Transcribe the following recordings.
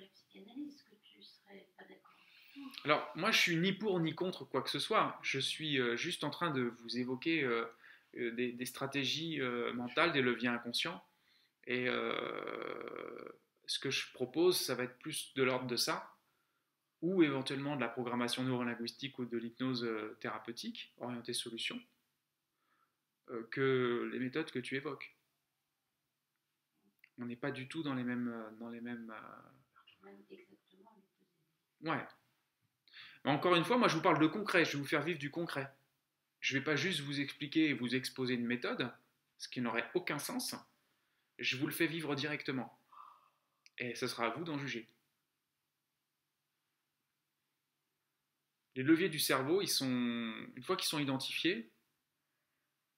la psychanalyse, que tu serais pas d'accord. Alors, moi, je suis ni pour ni contre quoi que ce soit. Je suis euh, juste en train de vous évoquer euh, euh, des, des stratégies mentales, des leviers inconscients. Et ce que je propose, ça va être plus de l'ordre de ça, ou éventuellement de la programmation neurolinguistique ou de l'hypnose thérapeutique, orientée solution, que les méthodes que tu évoques. On n'est pas du tout dans les mêmes, dans les mêmes exactement Ouais. Encore une fois, moi je vous parle de concret, je vais vous faire vivre du concret. Je ne vais pas juste vous expliquer et vous exposer une méthode, ce qui n'aurait aucun sens. Je vous le fais vivre directement. Et ce sera à vous d'en juger. Les leviers du cerveau, ils sont, une fois qu'ils sont identifiés,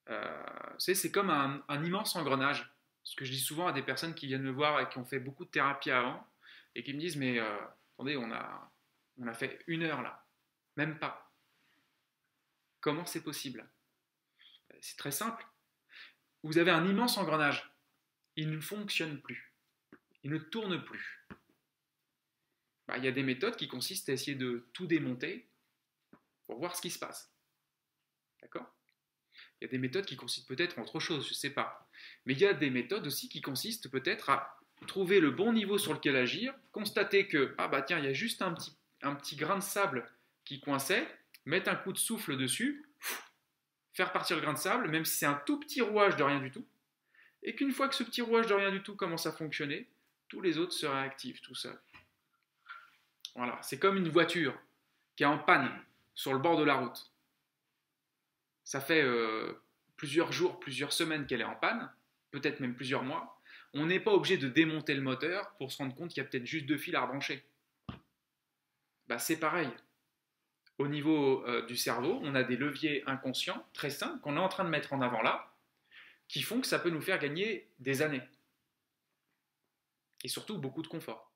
euh, c'est comme un immense engrenage. Ce que je dis souvent à des personnes qui viennent me voir et qui ont fait beaucoup de thérapie avant et qui me disent Mais euh, attendez, on a, fait une heure là, même pas. Comment c'est possible? C'est très simple. Vous avez un immense engrenage. Il ne fonctionne plus. Il ne tourne plus. Bah, il y a des méthodes qui consistent à essayer de tout démonter pour voir ce qui se passe. D'accord? Il y a des méthodes qui consistent peut-être en autre chose, je ne sais pas. Mais il y a des méthodes aussi qui consistent peut-être à trouver le bon niveau sur lequel agir, constater que, ah bah tiens, il y a juste un petit, grain de sable qui coinçait, mettre un coup de souffle dessus, faire partir le grain de sable, même si c'est un tout petit rouage de rien du tout, et qu'une fois que ce petit rouage de rien du tout commence à fonctionner, tous les autres se réactivent tout seuls. Voilà, c'est comme une voiture qui est en panne sur le bord de la route. Ça fait euh, plusieurs jours, plusieurs semaines qu'elle est en panne, peut-être même plusieurs mois. On n'est pas obligé de démonter le moteur pour se rendre compte qu'il y a peut-être juste deux fils à rebrancher. Bah, c'est pareil. Au niveau euh, du cerveau, on a des leviers inconscients très simples qu'on est en train de mettre en avant là, qui font que ça peut nous faire gagner des années. Et surtout beaucoup de confort.